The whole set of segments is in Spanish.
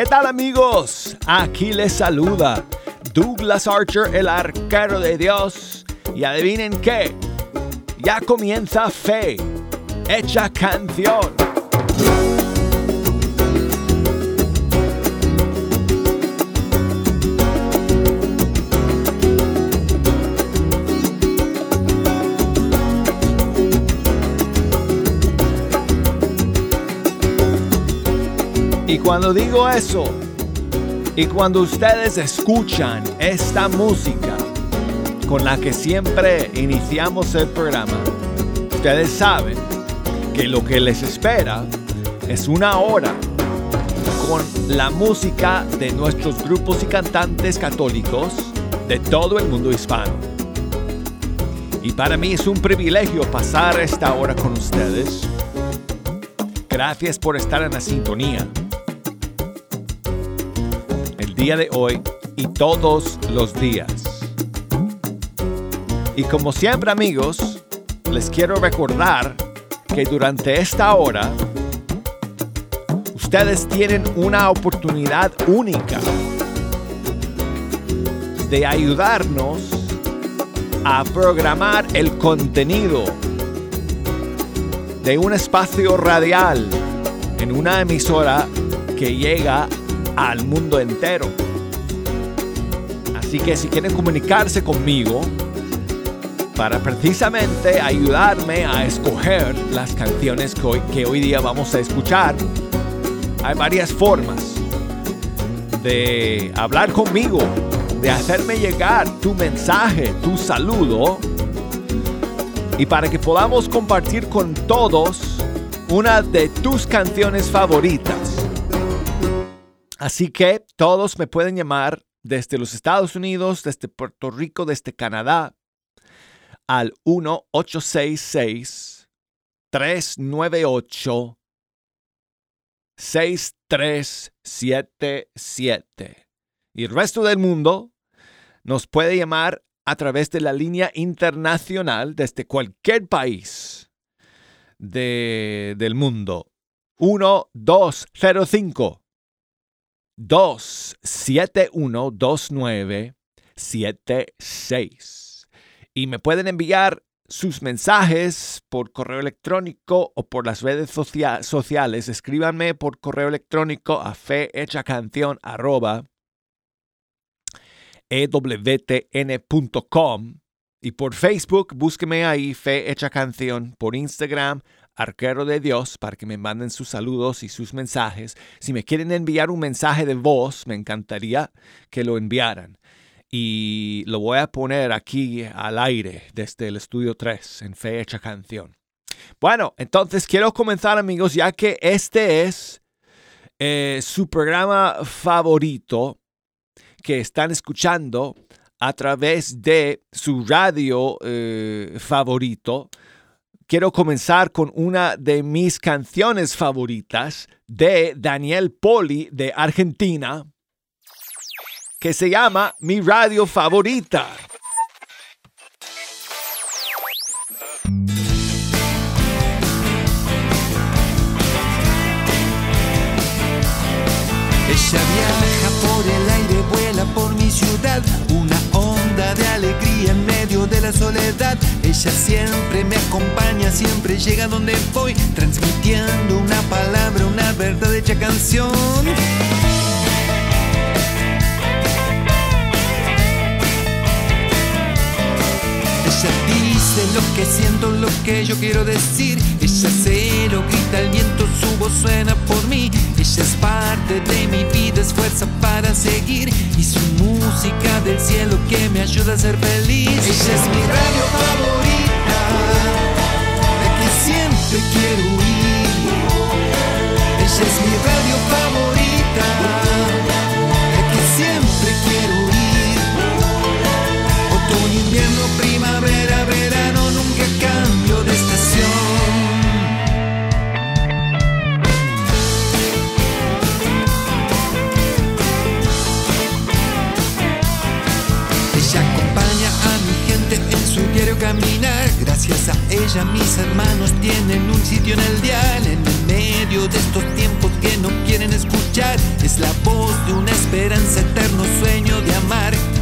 ¿Qué tal amigos? Aquí les saluda Douglas Archer, el arquero de Dios. Y adivinen qué, ya comienza Fe, hecha canción. Y cuando digo eso, y cuando ustedes escuchan esta música con la que siempre iniciamos el programa, ustedes saben que lo que les espera es una hora con la música de nuestros grupos y cantantes católicos de todo el mundo hispano. Y para mí es un privilegio pasar esta hora con ustedes. Gracias por estar en la sintonía día de hoy y todos los días. Y como siempre amigos, les quiero recordar que durante esta hora ustedes tienen una oportunidad única de ayudarnos a programar el contenido de un espacio radial en una emisora que llega al mundo entero. Así que si quieren comunicarse conmigo para precisamente ayudarme a escoger las canciones que hoy, que hoy día vamos a escuchar, hay varias formas de hablar conmigo, de hacerme llegar tu mensaje, tu saludo, y para que podamos compartir con todos una de tus canciones favoritas. Así que todos me pueden llamar desde los Estados Unidos, desde Puerto Rico, desde Canadá, al 1-866-398. 6377. Y el resto del mundo nos puede llamar a través de la línea internacional desde cualquier país del mundo. 1205 2712976. Y me pueden enviar sus mensajes por correo electrónico o por las redes sociales. Escríbanme por correo electrónico a ewtn.com y por Facebook búsqueme ahí Fe Hecha Canción, por Instagram arquero de Dios para que me manden sus saludos y sus mensajes. Si me quieren enviar un mensaje de voz, me encantaría que lo enviaran. Y lo voy a poner aquí al aire desde el estudio 3 en Fecha Canción. Bueno, entonces quiero comenzar amigos ya que este es eh, su programa favorito que están escuchando a través de su radio eh, favorito quiero comenzar con una de mis canciones favoritas de Daniel Poli de Argentina, que se llama Mi Radio Favorita. De la soledad. Ella siempre me acompaña, siempre llega donde voy, transmitiendo una palabra, una verdad hecha canción. Ella dice lo que siento, lo que yo quiero decir. Ella se lo grita el viento, su voz suena por mí. Ella es parte de mi vida, es fuerza para seguir. Y su música del cielo que me ayuda a ser feliz. Ella es mi radio favorita, la que siempre quiero oír. Ella es mi radio favorita, Gracias a ella mis hermanos tienen un sitio en el dial. En el medio de estos tiempos que no quieren escuchar. Es la voz de una esperanza eterno, sueño de amar.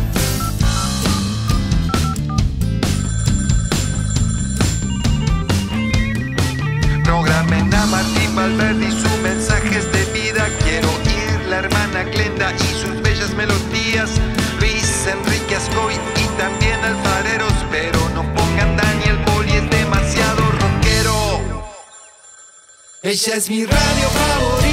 Ella es mi radio favorita.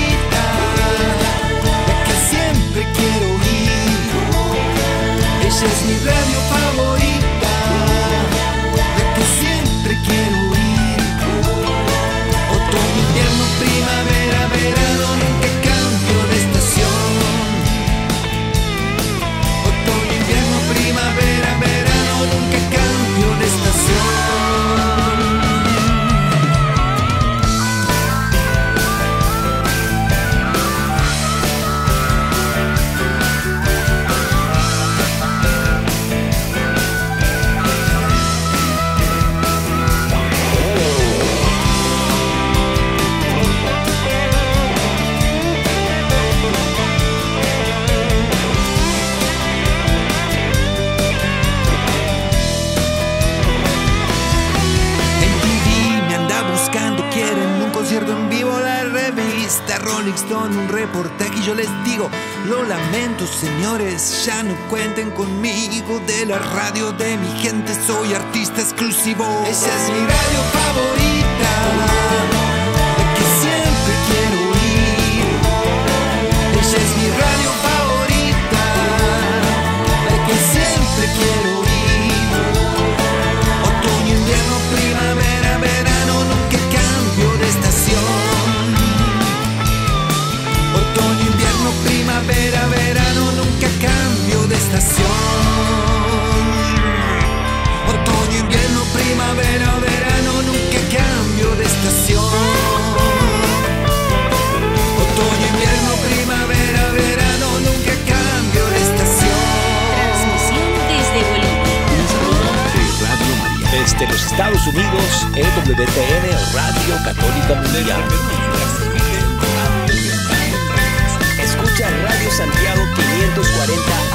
revista Rolling Stone un reportaje y yo les digo, lo lamento señores, ya no cuenten conmigo de la radio de mi gente, soy artista exclusivo. Esa es mi radio favorita, la que siempre quiero estación. Otoño, invierno, primavera, verano, nunca cambio de estación. Otoño, invierno, primavera, verano, nunca cambio de estación. Desde Bolivia. Radio Desde los Estados Unidos, EWTN, Radio Católica Mundial. Escucha Radio Santiago 540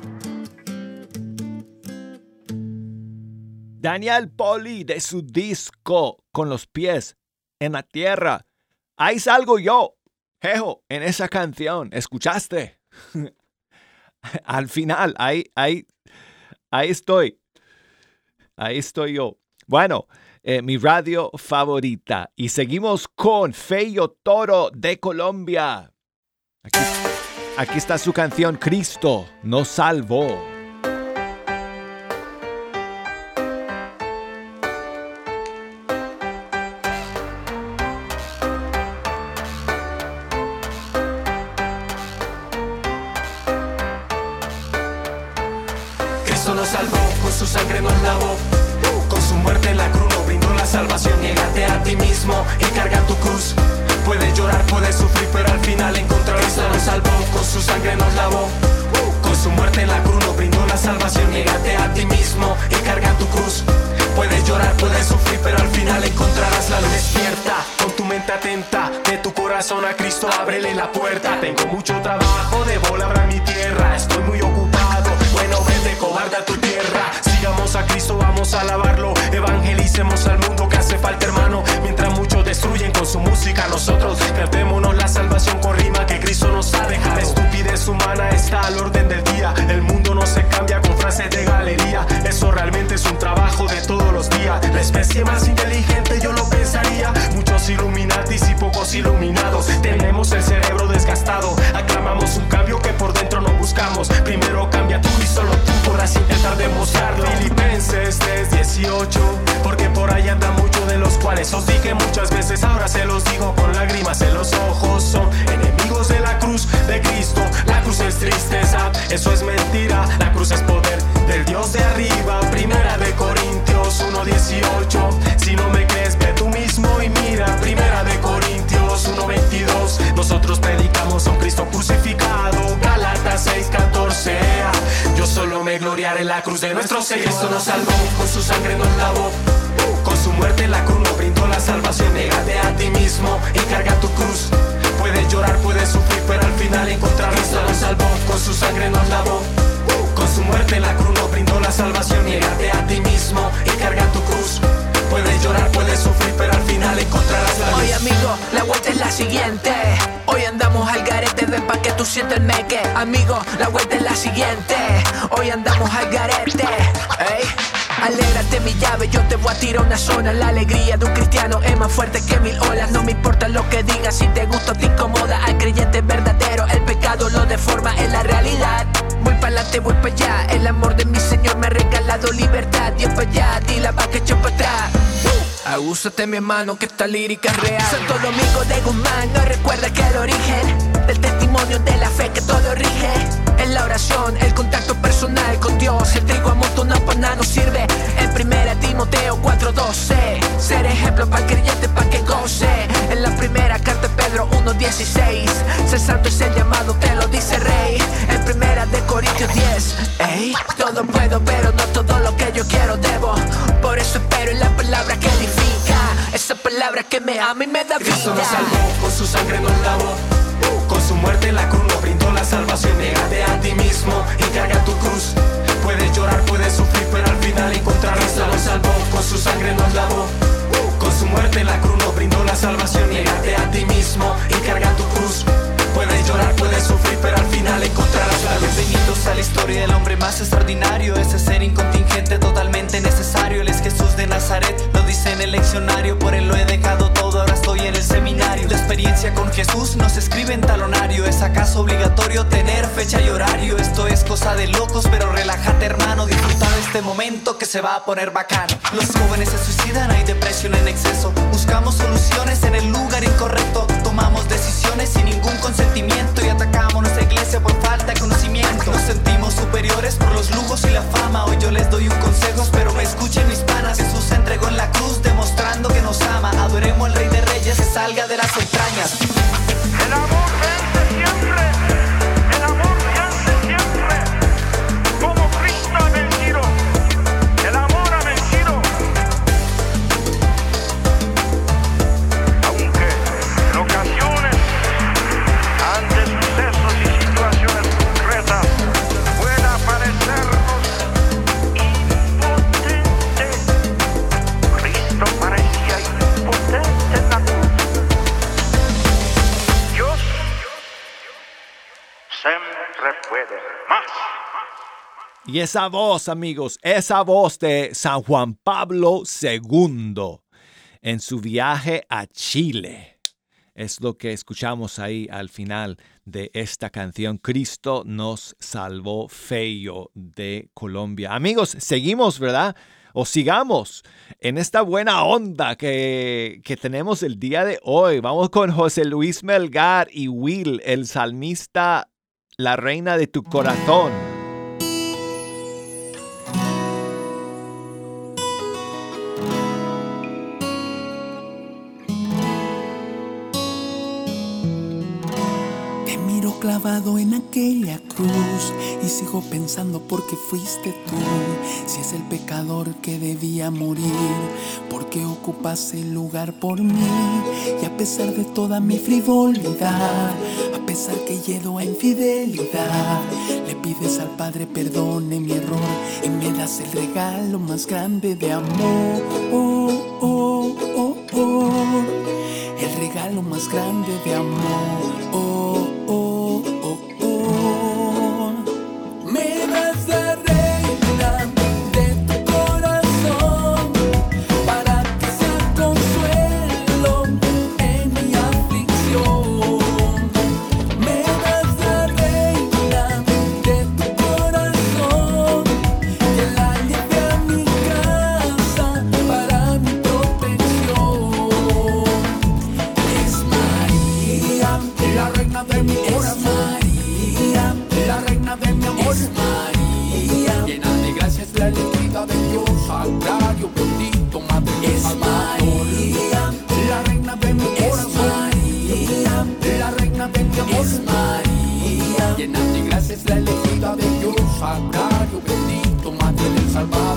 Daniel Poli de su disco Con los pies en la tierra. Ahí salgo yo, jejo, en esa canción. ¿Escuchaste? Al final, ahí, ahí, ahí estoy. Ahí estoy yo. Bueno, eh, mi radio favorita. Y seguimos con Feyo Toro de Colombia. Aquí, aquí está su canción Cristo nos salvó. Si no me crees, ve tú mismo y mira. Primera de Corintios 1.22. Nosotros predicamos a un Cristo crucificado. Galatas 6.14. Yo solo me gloriaré en la cruz de nuestro Señor. Cristo nos salvó, con su sangre nos lavó. Con su muerte la cruz nos brindó la salvación. Négate a ti mismo y carga tu cruz. Puedes llorar, puedes sufrir, pero al final encontrar Cristo nos salvó, con su sangre nos lavó su muerte en la cruz nos brindó la salvación. Niégate a ti mismo y carga tu cruz. Puedes llorar, puedes sufrir, pero al final encontrarás la luz. Oye amigo, la vuelta es la siguiente. Hoy andamos al garete, ven pa' que tú sientes el meque. Amigo, la vuelta es la siguiente. Hoy andamos al garete Ey. Alégrate mi llave, yo te voy a tirar una zona. La alegría de un cristiano es más fuerte que mil olas. No me importa lo que digas, si te gusta o te incomoda Al creyente verdadero, el pecado lo deforma en la realidad Voy para adelante, voy para allá El amor de mi Señor me ha regalado libertad. Dios para allá, dila pa' que echo para atrás. Agúzate mi hermano que esta lírica es real. Santo Domingo de Guzmán no recuerda que el origen Del testimonio de la fe que todo rige. Es la oración, el contacto personal con Dios. El trigo amontonado para nada nos sirve. El primera Timoteo 4.12 Ser ejemplo para el creyente para que goce. En la primera carta de Pedro 1.16 Ser santo es el llamado, te lo dice rey. En primera de Corintios 10 Ey, todo puedo pero no todo lo que yo quiero debo. Por eso espero en la palabra que edifica. Esa palabra que me ama y me da vida Cristo nos salvó, con su sangre nos lavó. Su muerte en la cruz nos brindó la salvación. Négate a ti mismo y carga tu cruz. Puedes llorar, puedes sufrir, pero al final encontrar Cristo nos salvó. Con su sangre nos lavó. Con su muerte en la cruz nos brindó la salvación. Négate a ti mismo y carga tu cruz. Puedes llorar, puedes sufrir, pero al final encontrarás la luz. Bienvenidos a la historia del hombre más extraordinario Ese ser incontingente totalmente necesario Él es Jesús de Nazaret, lo dice en el leccionario Por él lo he dejado Jesús no se escribe en talonario. ¿Es acaso obligatorio tener fecha y horario? Esto es cosa de locos, pero relájate hermano. Disfruta de este momento que se va a poner bacano Los jóvenes se suicidan, hay depresión en exceso. Buscamos soluciones en el lugar incorrecto. Tomamos decisiones sin ningún consentimiento Y atacamos nuestra iglesia por falta de conocimiento. Nos sentimos superiores por los lujos y la fama. Hoy yo les doy Y esa voz, amigos, esa voz de San Juan Pablo II en su viaje a Chile. Es lo que escuchamos ahí al final de esta canción. Cristo nos salvó feo de Colombia. Amigos, seguimos, ¿verdad? O sigamos en esta buena onda que, que tenemos el día de hoy. Vamos con José Luis Melgar y Will, el salmista, la reina de tu corazón. Clavado en aquella cruz y sigo pensando por qué fuiste tú. Si es el pecador que debía morir, porque ocupas el lugar por mí. Y a pesar de toda mi frivolidad, a pesar que lledo a infidelidad, le pides al Padre perdone mi error y me das el regalo más grande de amor. Oh, oh, oh, oh. El regalo más grande de amor. María, llena de gracia es la elegida de Dios, sagrario, bendito, madre del Salvador.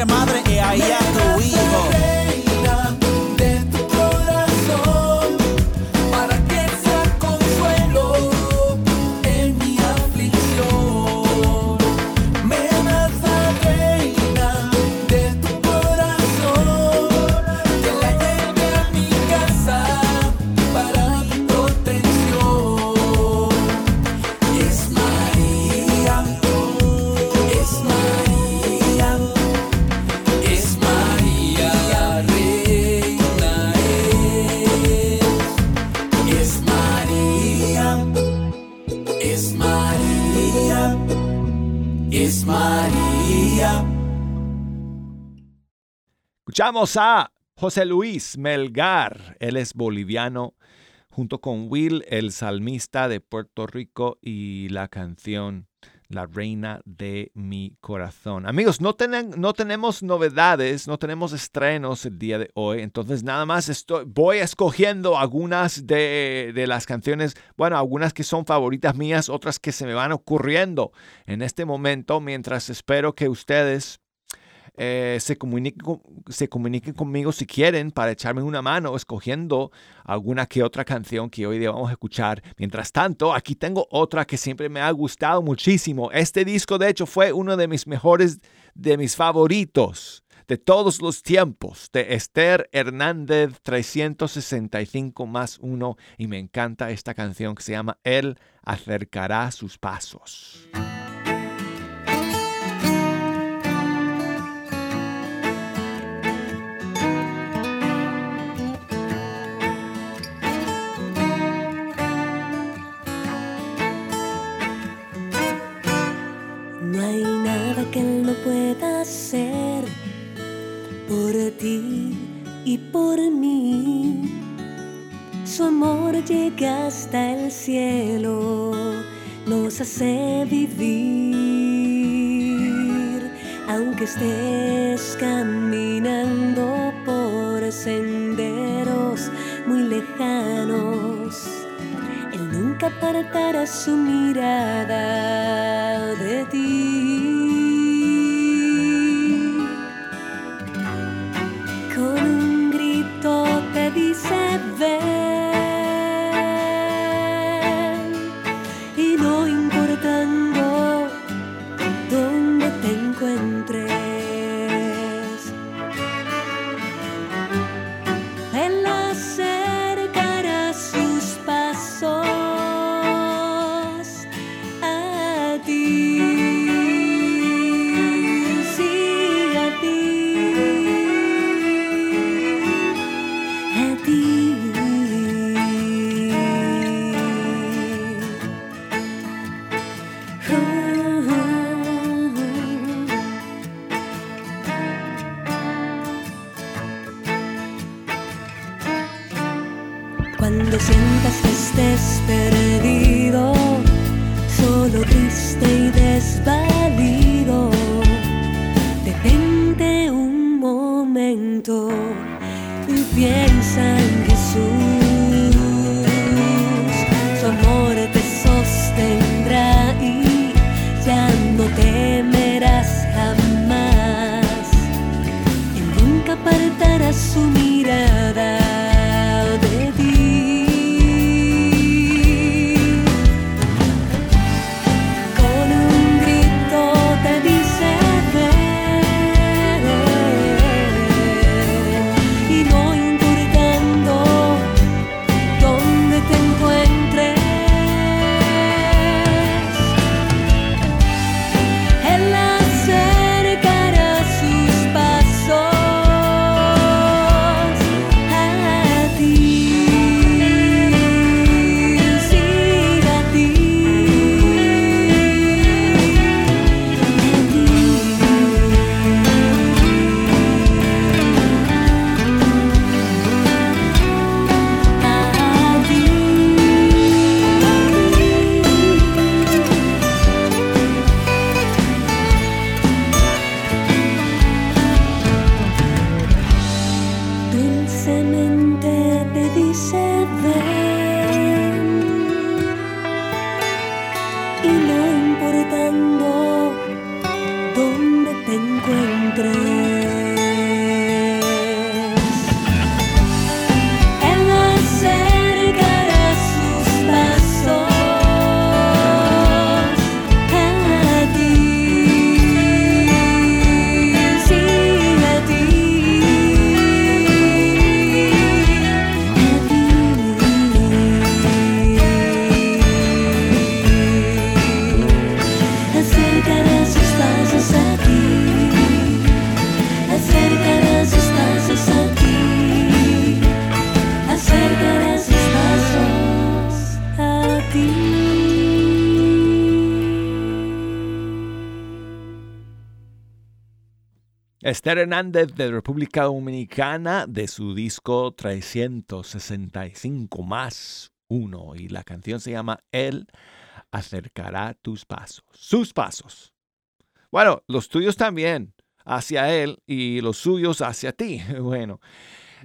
A tu madre, Escuchamos a José Luis Melgar, él es boliviano, junto con Will, el salmista de Puerto Rico, y la canción La Reina de mi Corazón. Amigos, no, no tenemos novedades, no tenemos estrenos el día de hoy, entonces nada más estoy, voy escogiendo algunas de, de las canciones, bueno, algunas que son favoritas mías, otras que se me van ocurriendo en este momento, mientras espero que ustedes eh, se, comuniquen, se comuniquen conmigo si quieren para echarme una mano escogiendo alguna que otra canción que hoy día vamos a escuchar. Mientras tanto, aquí tengo otra que siempre me ha gustado muchísimo. Este disco, de hecho, fue uno de mis mejores, de mis favoritos de todos los tiempos, de Esther Hernández 365 más uno. Y me encanta esta canción que se llama Él acercará sus pasos. Hace vivir. Aunque estés caminando por senderos muy lejanos, él nunca apartará su mirada Esther Hernández de República Dominicana de su disco 365 más uno y la canción se llama Él acercará tus pasos, sus pasos. Bueno, los tuyos también hacia Él y los suyos hacia ti. Bueno,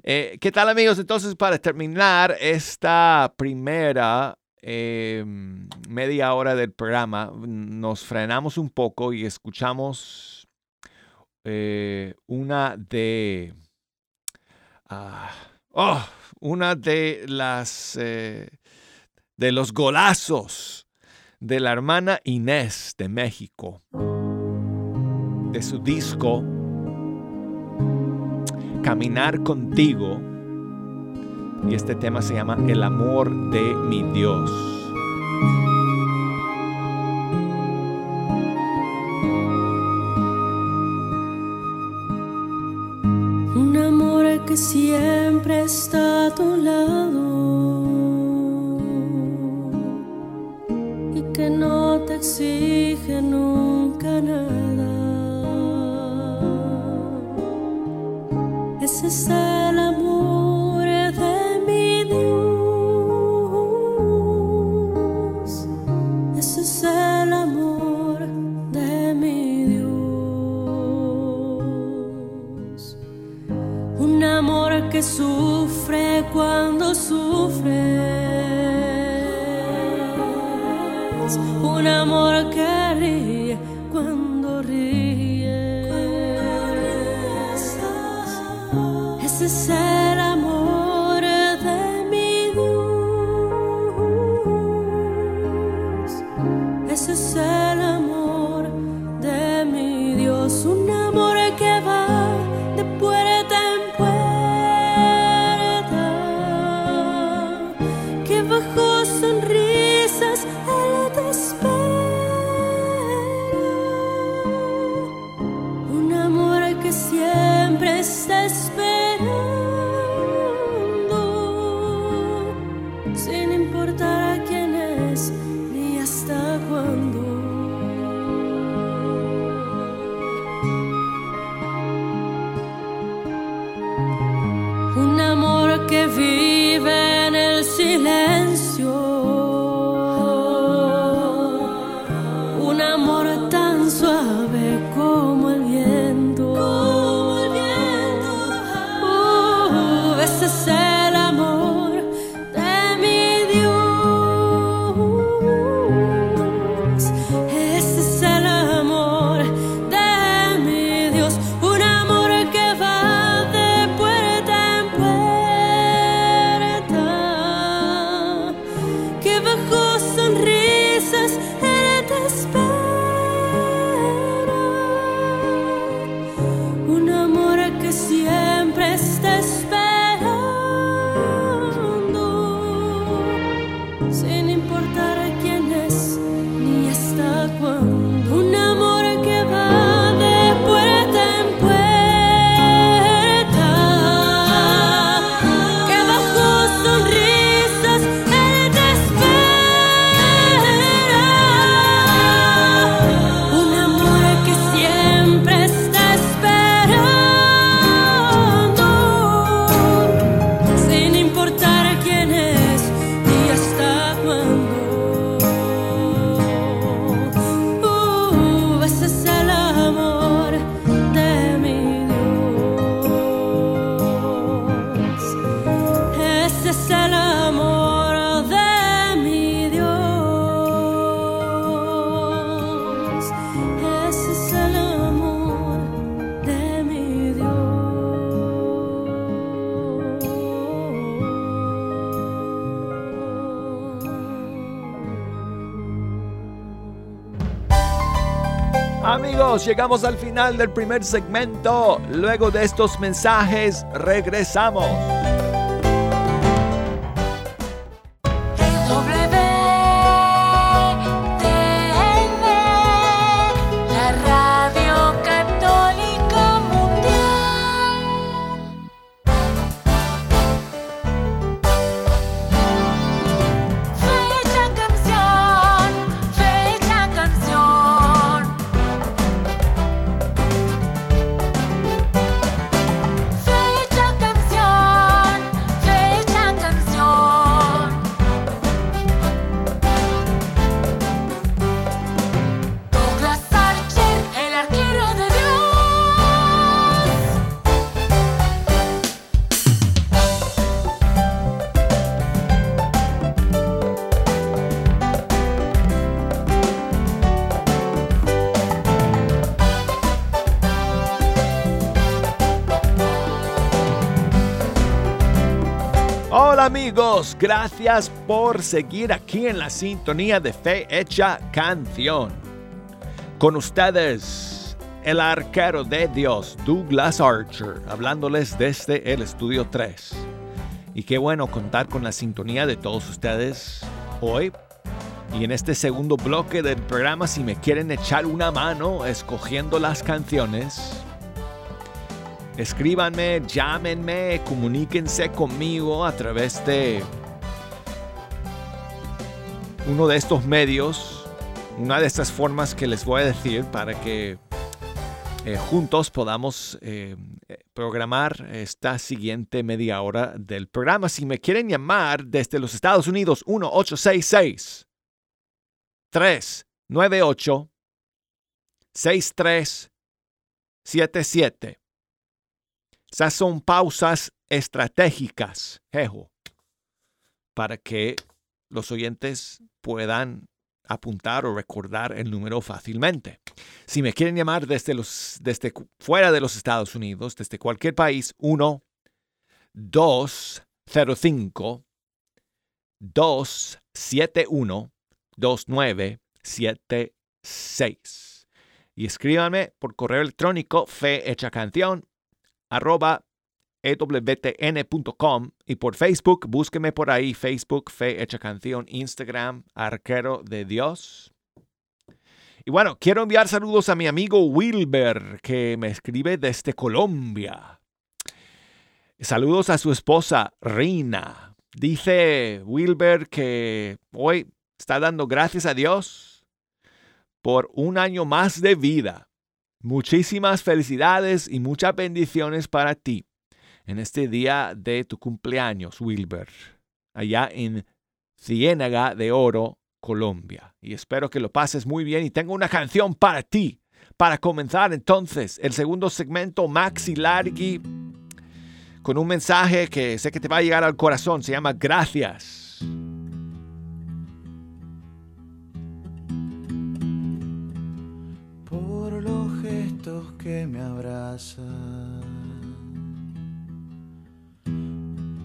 eh, ¿qué tal amigos? Entonces para terminar esta primera eh, media hora del programa, nos frenamos un poco y escuchamos eh, una de ah, oh, una de las eh, de los golazos de la hermana Inés de México de su disco Caminar contigo y este tema se llama El amor de mi Dios. Que siempre está a tu lado y que no te exige nunca nada. Cuando llegamos al final del primer segmento. Luego de estos mensajes, regresamos. Gracias por seguir aquí en la sintonía de Fe Hecha Canción. Con ustedes, el arquero de Dios, Douglas Archer, hablándoles desde el estudio 3. Y qué bueno contar con la sintonía de todos ustedes hoy. Y en este segundo bloque del programa, si me quieren echar una mano escogiendo las canciones, Escríbanme, llámenme, comuníquense conmigo a través de uno de estos medios, una de estas formas que les voy a decir para que eh, juntos podamos eh, programar esta siguiente media hora del programa. Si me quieren llamar desde los Estados Unidos, 1-866 398 6377 esas son pausas estratégicas, jejo, para que los oyentes puedan apuntar o recordar el número fácilmente. Si me quieren llamar desde, los, desde fuera de los Estados Unidos, desde cualquier país, 1 205 271 2976. Y escríbanme por correo electrónico fehechacanción arroba ewtn.com y por Facebook, búsqueme por ahí, Facebook, Fe Hecha Canción, Instagram, Arquero de Dios. Y bueno, quiero enviar saludos a mi amigo Wilber, que me escribe desde Colombia. Saludos a su esposa, Rina. Dice Wilber que hoy está dando gracias a Dios por un año más de vida. Muchísimas felicidades y muchas bendiciones para ti en este día de tu cumpleaños, Wilber, allá en Ciénaga de Oro, Colombia. Y espero que lo pases muy bien y tengo una canción para ti. Para comenzar entonces el segundo segmento, Maxi Largi, con un mensaje que sé que te va a llegar al corazón. Se llama Gracias. por los gestos que me abrazan.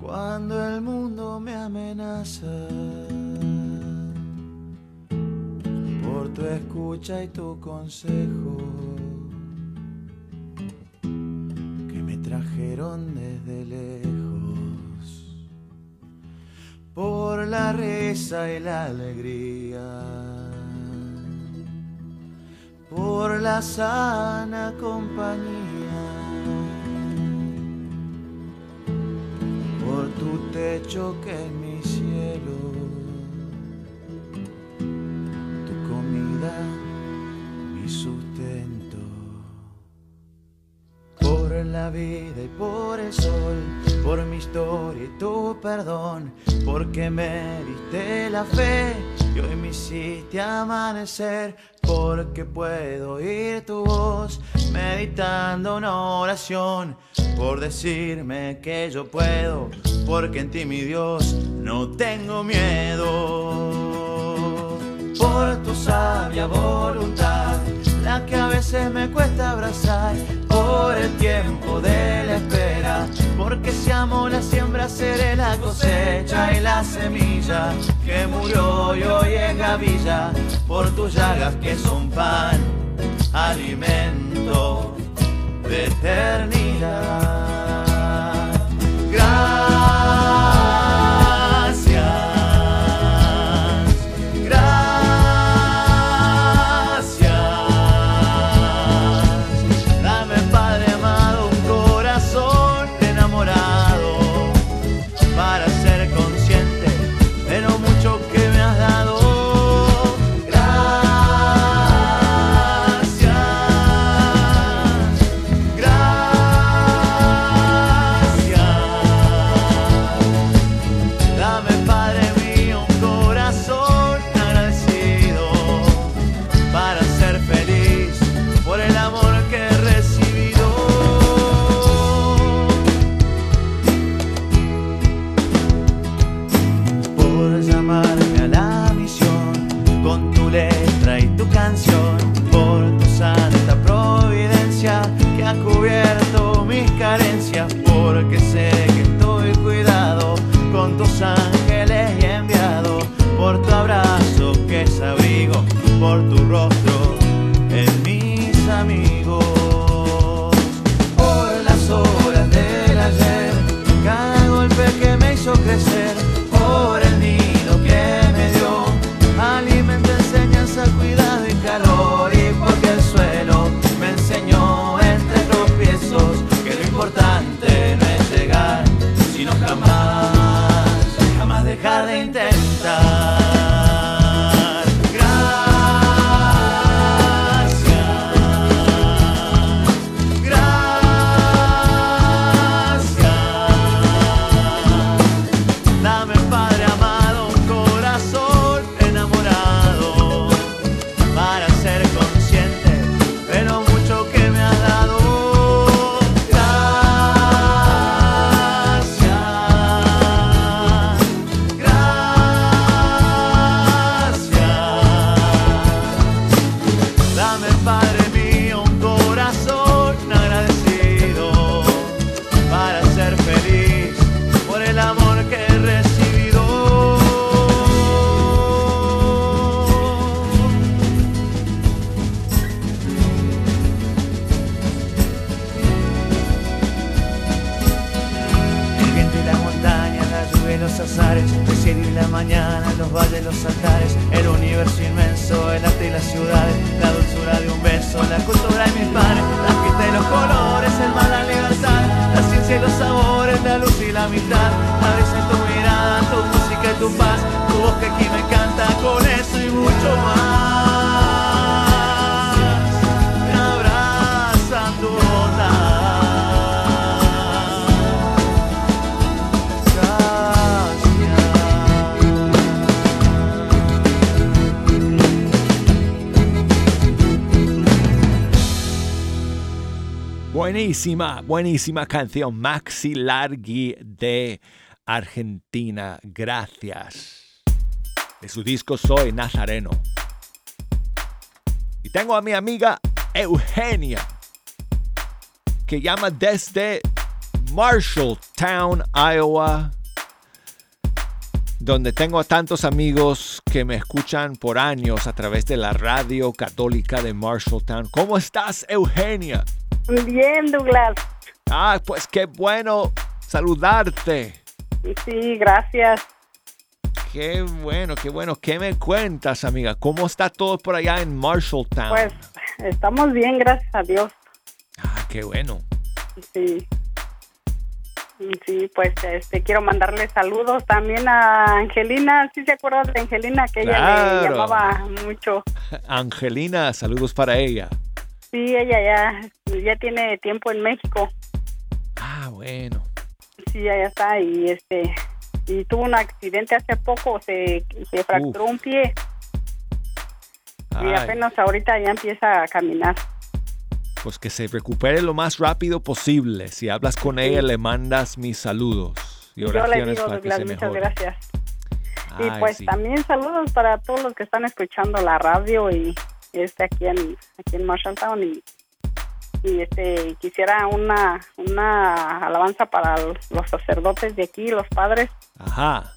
Cuando el mundo me amenaza, por tu escucha y tu consejo, que me trajeron desde lejos, por la risa y la alegría. Por la sana compañía, tu techo que es mi cielo, tu comida, mi sustento, por la vida y por el sol, por mi historia y tu perdón, porque me diste la fe y hoy me hiciste amanecer, porque puedo oír tu voz meditando una oración, por decirme que yo puedo, porque en ti mi Dios no tengo miedo, por tu sabia voluntad, la que a veces me cuesta abrazar, por el tiempo de la espera, porque si amo la siembra seré la cosecha y la semilla que murió y hoy es gavilla, por tus llagas que son pan, alimento de eternidad. Buenísima, canción. Maxi Largi de Argentina. Gracias. De su disco Soy Nazareno. Y tengo a mi amiga Eugenia, que llama desde Marshalltown, Iowa, donde tengo a tantos amigos que me escuchan por años a través de la radio católica de Marshalltown. ¿Cómo estás, Eugenia? Bien, Douglas. Ah, pues qué bueno saludarte. Sí, gracias. Qué bueno, qué bueno. ¿Qué me cuentas, amiga? ¿Cómo está todo por allá en Marshalltown? Pues estamos bien, gracias a Dios. Ah, qué bueno. Sí. Sí, pues este quiero mandarle saludos también a Angelina. ¿Sí se acuerdan de Angelina? Que ella le llamaba mucho. Angelina, saludos para ella. Sí, ella ya, ya tiene tiempo en México. Ah, bueno. Sí, ya está. Y este y tuvo un accidente hace poco. Se, se fracturó un pie. Y apenas ahorita ya empieza a caminar. pues que se recupere lo más rápido posible. Si hablas con ella, le mandas mis saludos y Yo le oraciones digo, para que se muchas gracias. y pues sí. también saludos para todos los que están escuchando la radio y este aquí en aquí en Marshalltown y, y este quisiera una una alabanza para los sacerdotes de aquí, los padres, Ajá.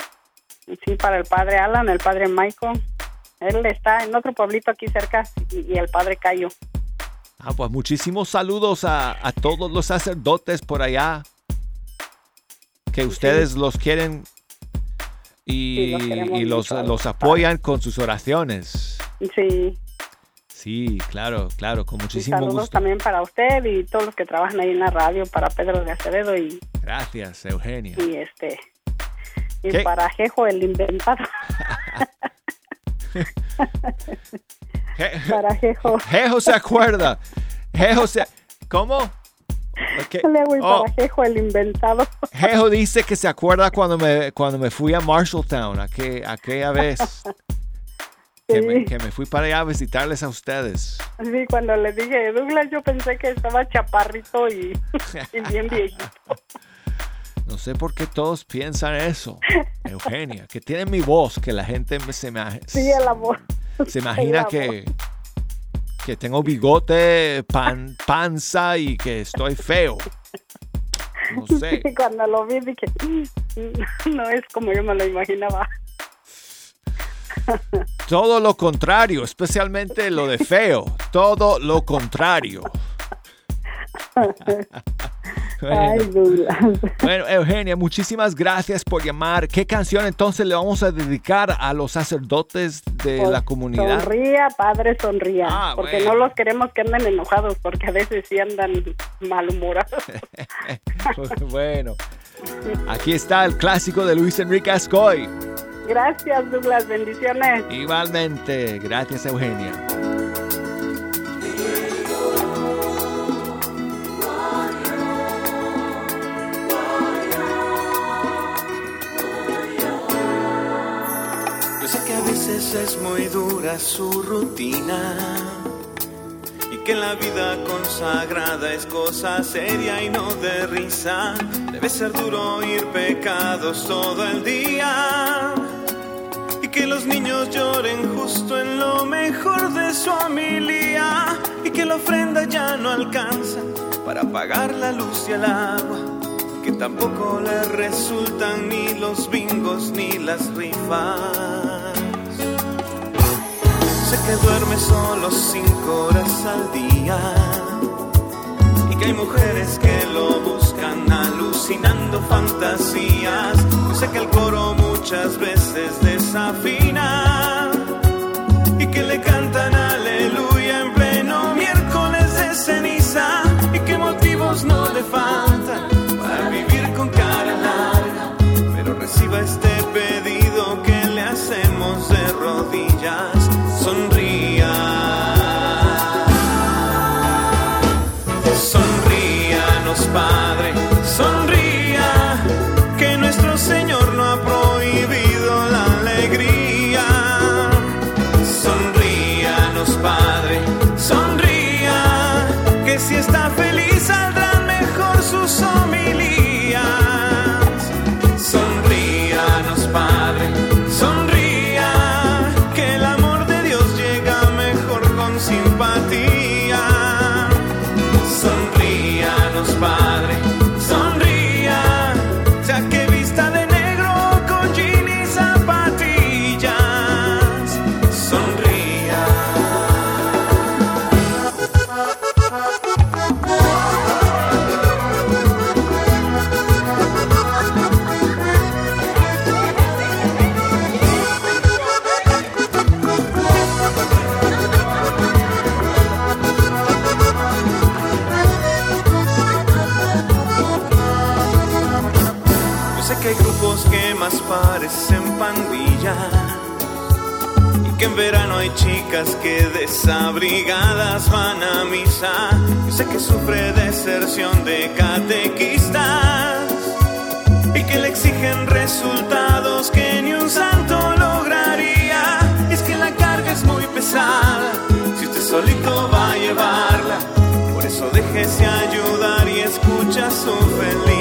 sí para el padre Alan, el padre Michael. Él está en otro pueblito aquí cerca y, y el padre Cayo. Ah, pues muchísimos saludos a, a todos los sacerdotes por allá. Que ustedes los quieren y, Sí, los y los, los apoyan con sus oraciones. Sí, Sí, claro, claro, con y muchísimo saludos gusto. también para usted y todos los que trabajan ahí en la radio, para Pedro de Acevedo y, Gracias, Eugenia. y este y ¿Qué? para Jejo el inventado. para Jejo. Jejo se acuerda. Jejo se... ¿Cómo? ¿Qué? Le voy Oh, para Jejo el inventado. Jejo dice que se acuerda cuando me, cuando me fui a Marshalltown, aqu- aquella vez. Que me, que me fui para allá a visitarles a ustedes. Sí, cuando le dije Douglas, yo pensé que estaba chaparrito y, y bien viejito. No sé por qué todos piensan eso, Eugenia, que tiene mi voz, que la gente se, me, Sí, el amor. se imagina que, que tengo bigote, pan, panza y que estoy feo. No sé. Sí, cuando lo vi dije, "Mm, no es como yo me lo imaginaba. Todo lo contrario, especialmente lo de feo. Todo lo contrario. Ay, Douglas. Bueno, Eugenia, muchísimas gracias por llamar. ¿Qué canción entonces le vamos a dedicar a los sacerdotes de Pues, la comunidad? Sonría, padre, sonría. Ah, porque bueno. no los queremos que anden enojados, porque a veces sí andan malhumorados. bueno, aquí está el clásico de Luis Enrique Ascoy. Gracias, Douglas. Bendiciones. Igualmente, gracias Eugenia. Yo sé que a veces es muy dura su rutina que la vida consagrada es cosa seria y no de risa. Debe ser duro oír pecados todo el día y que los niños lloren justo en lo mejor de su familia y que la ofrenda ya no alcanza para pagar la luz y el agua que tampoco le resultan ni los bingos ni las rifas. Sé que duerme solo cinco horas al día. Y que hay mujeres que lo buscan alucinando fantasías. Sé que el coro muchas veces desafina. Y que le cantan aleluya en pleno miércoles de ceniza. Y que motivos no le faltan hay grupos que más parecen pandillas y que en verano hay chicas que desabrigadas van a misa. Yo sé que sufre deserción de catequistas y que le exigen resultados que ni un santo lograría. Es que la carga es muy pesada si usted solito va a llevarla. Por eso déjese ayudar y escucha su feligresía.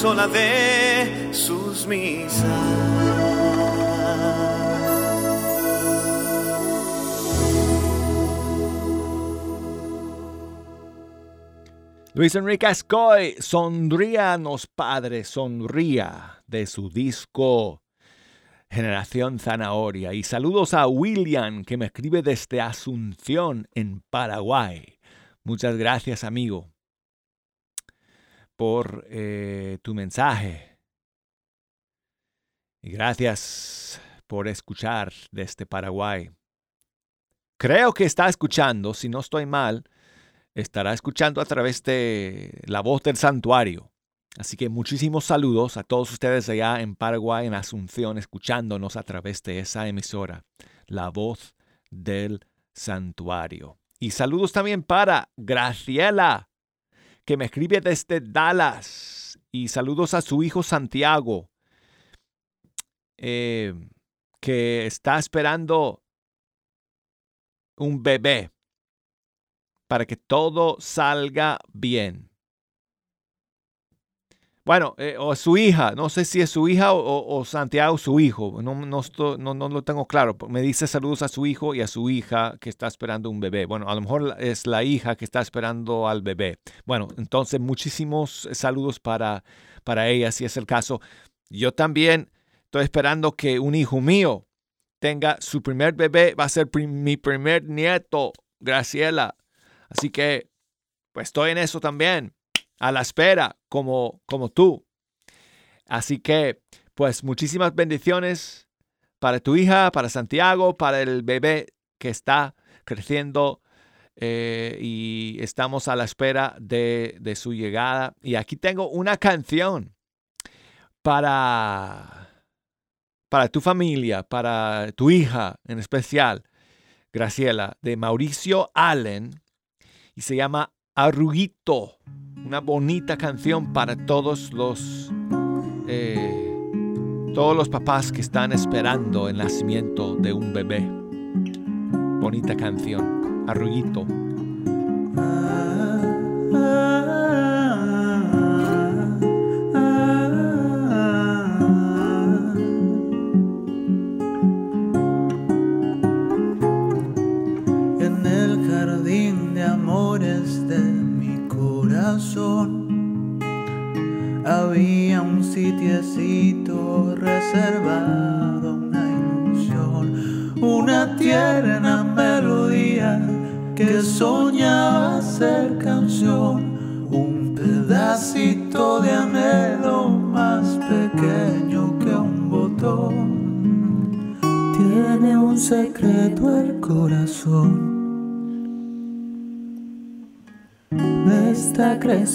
Sola de sus misas. Luis Enrique Ascoy, Sonríanos Padre, sonría de su disco Generación Zanahoria. Y saludos a William que me escribe desde Asunción en Paraguay. Muchas gracias amigo por eh, tu mensaje. Y gracias por escuchar desde Paraguay. Creo que está escuchando, si no estoy mal, estará escuchando a través de la voz del santuario. Así que muchísimos saludos a todos ustedes allá en Paraguay, en Asunción, escuchándonos a través de esa emisora, la voz del santuario. Y saludos también para Graciela, que me escribe desde Dallas. Y saludos a su hijo Santiago, eh, que está esperando un bebé para que todo salga bien. Bueno, eh, o su hija, no sé si es su hija o, Santiago su hijo, no, no, no, no lo tengo claro. Me dice saludos a su hijo y a su hija que está esperando un bebé. Bueno, a lo mejor es la hija que está esperando al bebé. Bueno, entonces muchísimos saludos para, para ella, si es el caso. Yo también estoy esperando que un hijo mío tenga su primer bebé, va a ser mi primer nieto, Graciela. Así que, pues estoy en eso también, a la espera, como, como tú. Así que, pues muchísimas bendiciones para tu hija, para Santiago, para el bebé que está creciendo eh, y estamos a la espera de, de su llegada. Y aquí tengo una canción para, para tu familia, para tu hija en especial, Graciela, de Mauricio Allen y se llama Arruguito. Una bonita canción para todos los eh, todos los papás que están esperando el nacimiento de un bebé. Bonita canción, Arruguito.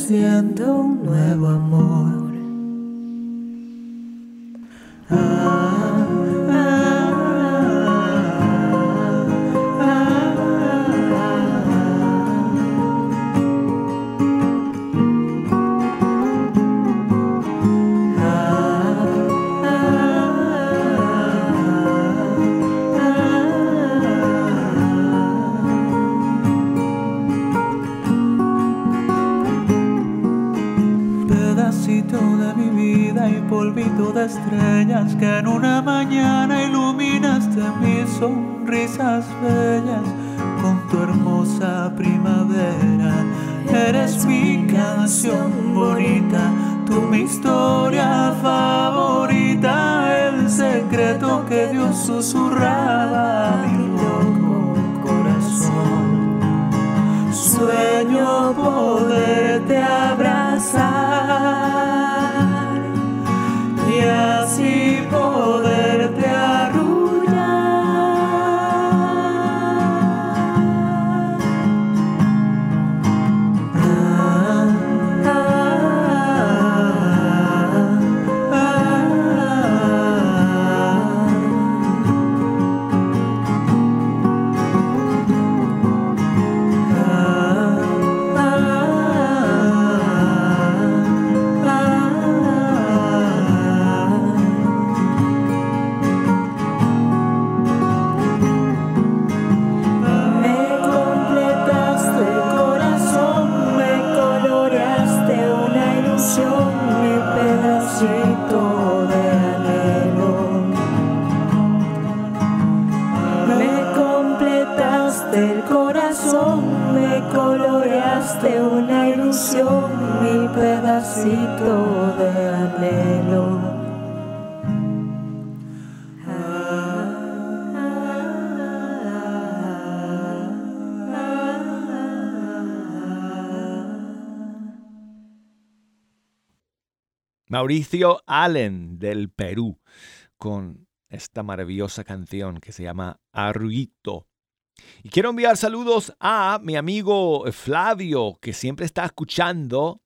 Creciendo un nuevo amor. Ah, pedacito Mauricio Allen del Perú con esta maravillosa canción que se llama Arruito. Y quiero enviar saludos a mi amigo Flavio, que siempre está escuchando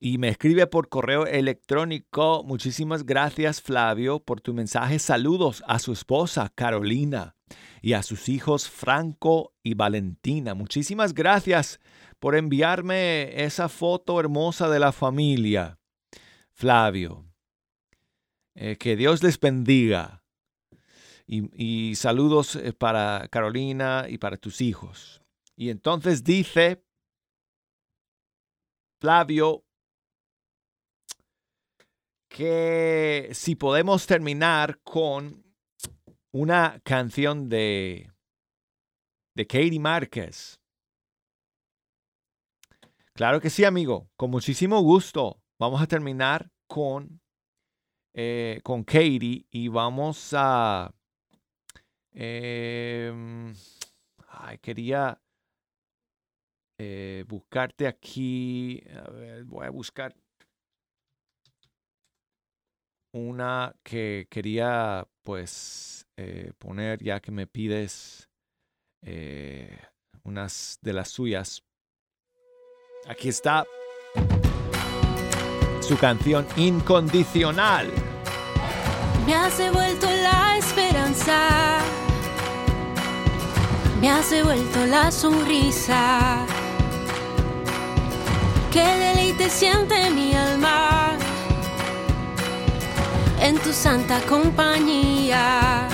y me escribe por correo electrónico. Muchísimas gracias, Flavio, por tu mensaje. Saludos a su esposa, Carolina, y a sus hijos, Franco y Valentina. Muchísimas gracias por enviarme esa foto hermosa de la familia, Flavio. Eh, que Dios les bendiga. Y, saludos eh, para Carolina y para tus hijos. Y entonces dice Flavio que si podemos terminar con una canción de, de Katie Márquez. Claro que sí, amigo, con muchísimo gusto. Vamos a terminar con, eh, con Katie y vamos a... em, ay, quería eh, buscarte aquí. A ver, voy a buscar una que quería pues eh, poner ya que me pides unas de las suyas. Aquí está su canción Incondicional. Me has devuelto la esperanza, me has devuelto la sonrisa. Qué deleite siente mi alma en tu santa compañía,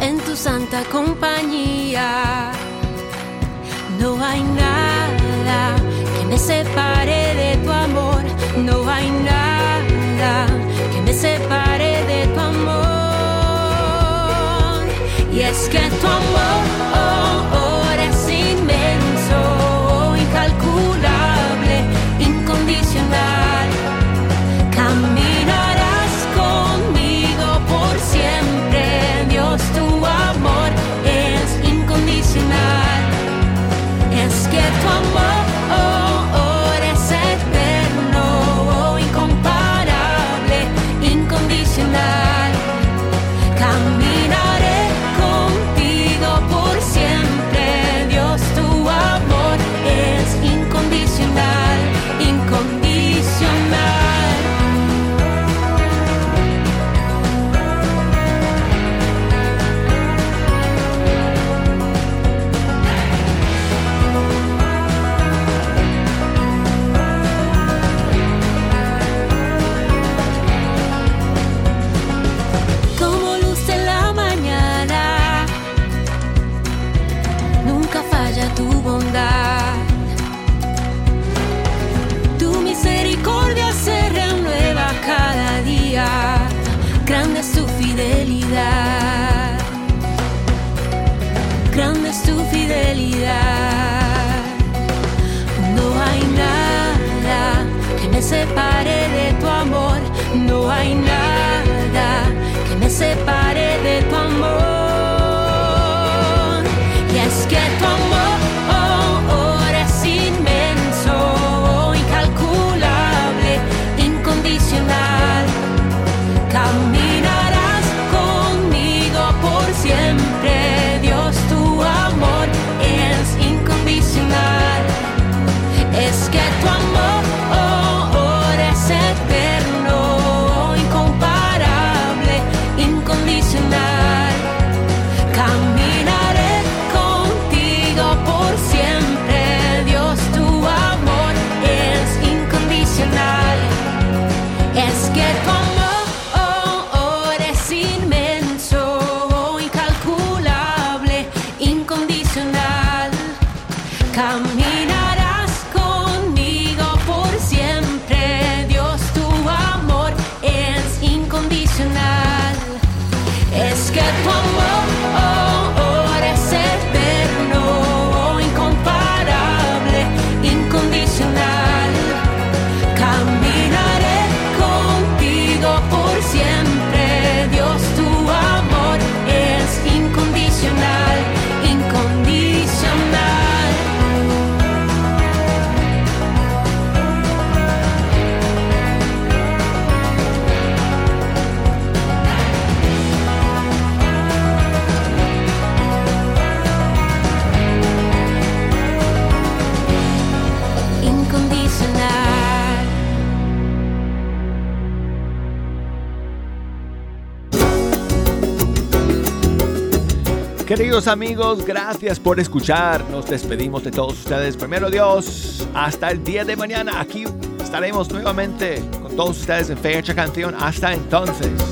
en tu santa compañía. No hay nada me separe de tu amor, no hay nada que me separe de tu amor. Y es que tu amor es Es que tu Amigos, gracias por escuchar. Nos despedimos de todos ustedes. Primero Dios, hasta el día de mañana. Aquí estaremos nuevamente con todos ustedes en Fecha Canción. Hasta entonces.